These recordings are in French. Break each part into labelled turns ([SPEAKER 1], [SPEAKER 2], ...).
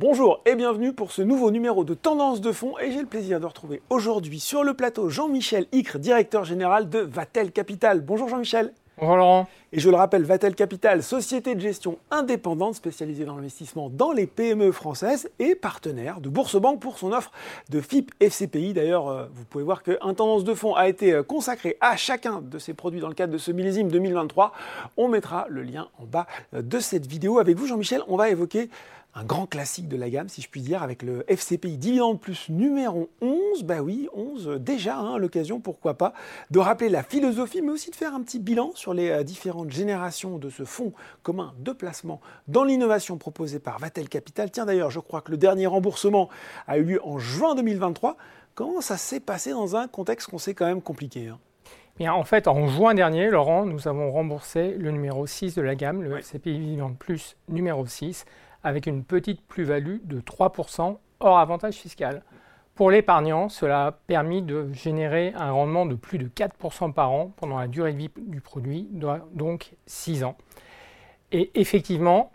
[SPEAKER 1] Bonjour et bienvenue pour ce nouveau numéro de Tendance de fond et j'ai le plaisir de retrouver aujourd'hui sur le plateau Jean-Michel Icre, directeur général de Vatel Capital. Bonjour Jean-Michel.
[SPEAKER 2] Bonjour Laurent.
[SPEAKER 1] Et je le rappelle, Vatel Capital, société de gestion indépendante spécialisée dans l'investissement dans les PME françaises et partenaire de Bourse-Banque pour son offre de FIP FCPI. D'ailleurs, euh, vous pouvez voir qu'un tendance de fond a été euh, consacré à chacun de ces produits dans le cadre de ce millésime 2023. On mettra le lien en bas euh, de cette vidéo. Avec vous, Jean-Michel, on va évoquer un grand classique de la gamme, si je puis dire, avec le FCPI Dividende Plus numéro 11. Bah oui, 11 déjà, hein, l'occasion, pourquoi pas, de rappeler la philosophie, mais aussi de faire un petit bilan sur les euh, différentes générations de ce fonds commun de placement dans l'innovation proposée par Vatel Capital. Tiens d'ailleurs, je crois que le dernier remboursement a eu lieu en juin 2023. Comment ça s'est passé dans un contexte qu'on sait quand même compliqué hein?
[SPEAKER 2] Bien, en fait, en juin dernier, Laurent, nous avons remboursé le numéro 6 de la gamme, le FCPI Dividende Plus numéro 6 avec une petite plus-value de 3% hors avantage fiscal. Pour l'épargnant, cela a permis de générer un rendement de plus de 4% par an pendant la durée de vie du produit, donc 6 ans. Et effectivement,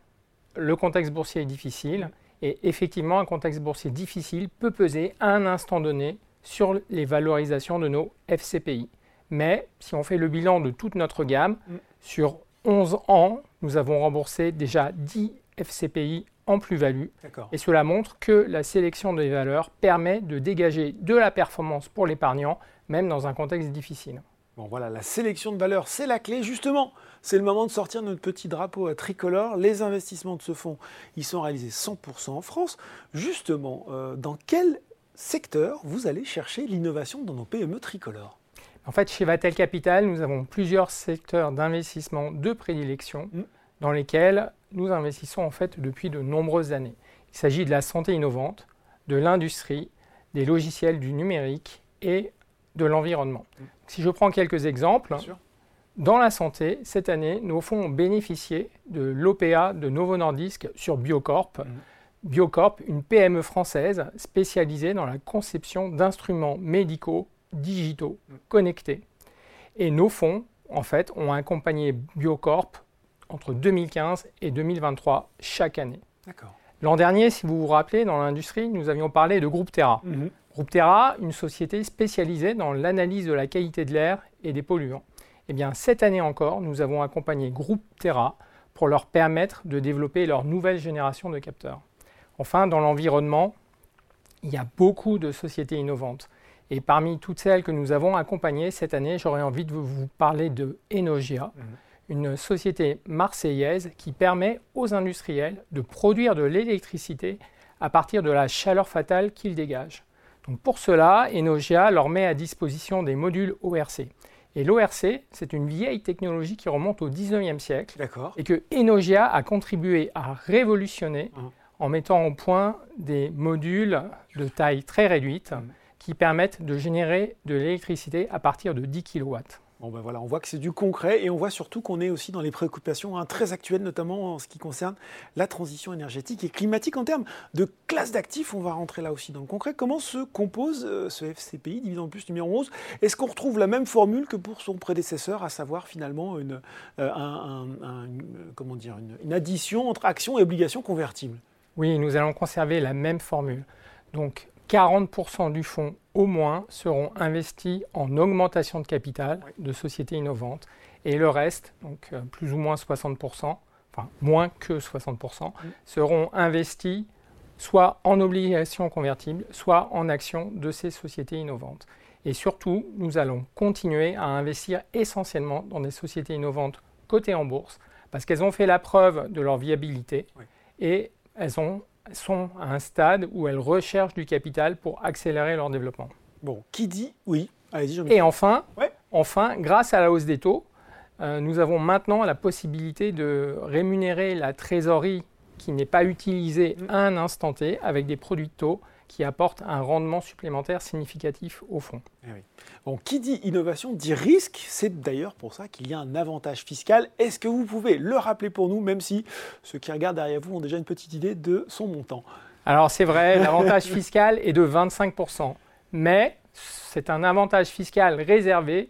[SPEAKER 2] le contexte boursier est difficile, et effectivement, un contexte boursier difficile peut peser à un instant donné sur les valorisations de nos FCPI. Mais si on fait le bilan de toute notre gamme, mm. sur 11 ans, nous avons remboursé déjà 10 FCPI en plus-value. Et cela montre que la sélection des valeurs permet de dégager de la performance pour l'épargnant, même dans un contexte difficile.
[SPEAKER 1] Bon voilà, la sélection de valeurs, c'est la clé. Justement, c'est le moment de sortir notre petit drapeau à tricolore. Les investissements de ce fonds, ils sont réalisés 100% en France. Justement, euh, dans quel secteur vous allez chercher l'innovation dans nos PME tricolores?
[SPEAKER 2] En fait, chez Vatel Capital, nous avons plusieurs secteurs d'investissement de prédilection mm. Dans lesquels nous investissons en fait depuis de nombreuses années. Il s'agit de la santé innovante, de l'industrie, des logiciels du numérique et de l'environnement. Si je prends quelques exemples, dans la santé, cette année, nos fonds ont bénéficié de l'OPA de Novo Nordisk sur Biocorp. Mm. Biocorp, une PME française spécialisée dans la conception d'instruments médicaux digitaux mm. connectés. Et nos fonds, en fait, ont accompagné Biocorp entre 2015 et 2023 chaque année. L'an dernier, si vous vous rappelez, dans l'industrie, nous avions parlé de Groupe Terra. Mhm. Groupe Terra, une société spécialisée dans l'analyse de la qualité de l'air et des polluants. Eh bien, cette année encore, nous avons accompagné Groupe Terra pour leur permettre de développer leur nouvelle génération de capteurs. Enfin, dans l'environnement, il y a beaucoup de sociétés innovantes. Et parmi toutes celles que nous avons accompagnées cette année, j'aurais envie de vous parler de Enogia. Mhm une société marseillaise qui permet aux industriels de produire de l'électricité à partir de la chaleur fatale qu'ils dégagent. Donc pour cela, Enogia leur met à disposition des modules ORC. Et l'ORC, c'est une vieille technologie qui remonte au 19e siècle et que Enogia a contribué à révolutionner mmh. en mettant au point des modules de taille très réduite mmh. qui permettent de générer de l'électricité à partir de 10 kW.
[SPEAKER 1] Bon ben voilà, on voit que c'est du concret et on voit surtout qu'on est aussi dans les préoccupations hein, très actuelles, notamment en ce qui concerne la transition énergétique et climatique. En termes de classe d'actifs, on va rentrer là aussi dans le concret. Comment se compose euh, ce FCPI, dividende plus numéro 11 Est-ce qu'on retrouve la même formule que pour son prédécesseur, à savoir finalement une, euh, comment dire, une addition entre actions et obligations convertibles?
[SPEAKER 2] Oui, nous allons conserver la même formule. Donc 40% du fonds au moins seront investis en augmentation de capital de sociétés innovantes et le reste, donc euh, plus ou moins 60%, enfin moins que 60%, seront investis soit en obligations convertibles, soit en actions de ces sociétés innovantes. Et surtout, nous allons continuer à investir essentiellement dans des sociétés innovantes cotées en bourse, parce qu'elles ont fait la preuve de leur viabilité et elles ont sont à un stade où elles recherchent du capital pour accélérer leur développement.
[SPEAKER 1] Bon, qui dit oui?
[SPEAKER 2] Allez-y, Et enfin, enfin, grâce à la hausse des taux, euh, nous avons maintenant la possibilité de rémunérer la trésorerie qui n'est pas utilisée mm. à un instant T avec des produits de taux qui apporte un rendement supplémentaire significatif au fonds.
[SPEAKER 1] Eh bon, qui dit innovation dit risque. C'est d'ailleurs pour ça qu'il y a un avantage fiscal. Est-ce que vous pouvez le rappeler pour nous, même si ceux qui regardent derrière vous ont déjà une petite idée de son montant?
[SPEAKER 2] Alors c'est vrai, l'avantage fiscal est de 25%, mais c'est un avantage fiscal réservé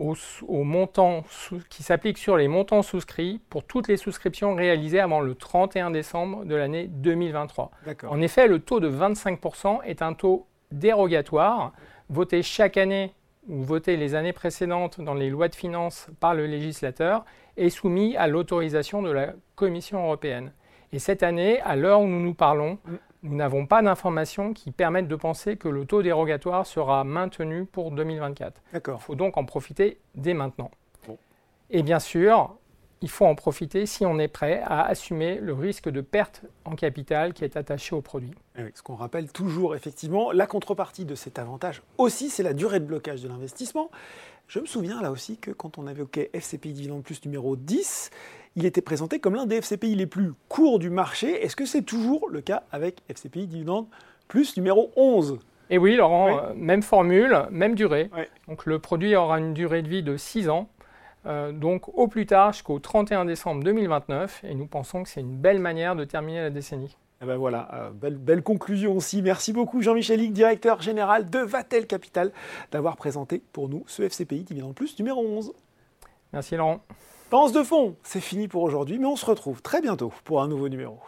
[SPEAKER 2] au, montant qui s'applique sur les montants souscrits pour toutes les souscriptions réalisées avant le 31 décembre de l'année 2023. En effet, le taux de 25% est un taux dérogatoire, voté chaque année ou voté les années précédentes dans les lois de finances par le législateur et soumis à l'autorisation de la Commission européenne. Et cette année, à l'heure où nous nous parlons, mm. Nous n'avons pas d'informations qui permettent de penser que le taux dérogatoire sera maintenu pour 2024. Il faut donc en profiter dès maintenant. Et bien sûr, il faut en profiter si on est prêt à assumer le risque de perte en capital qui est attaché au produit.
[SPEAKER 1] Eh ce qu'on rappelle toujours, effectivement, la contrepartie de cet avantage aussi, c'est la durée de blocage de l'investissement. Je me souviens là aussi que quand on avait FCPI Dividende Plus numéro 10, il était présenté comme l'un des FCPI les plus courts du marché. Est-ce que c'est toujours le cas avec FCPI Dividende Plus numéro 11
[SPEAKER 2] Et oui, Laurent, euh, même formule, même durée. Donc le produit aura une durée de vie de 6 ans. Euh, donc au plus tard jusqu'au 31 décembre 2029 et nous pensons que c'est une belle manière de terminer la décennie.
[SPEAKER 1] Eh ben voilà, euh, belle, belle, conclusion aussi. Merci beaucoup Jean-Michel directeur général de Vatel Capital, d'avoir présenté pour nous ce FCPI Dividende Plus numéro 11.
[SPEAKER 2] Merci Laurent.
[SPEAKER 1] Pense de fond, c'est fini pour aujourd'hui, mais on se retrouve très bientôt pour un nouveau numéro.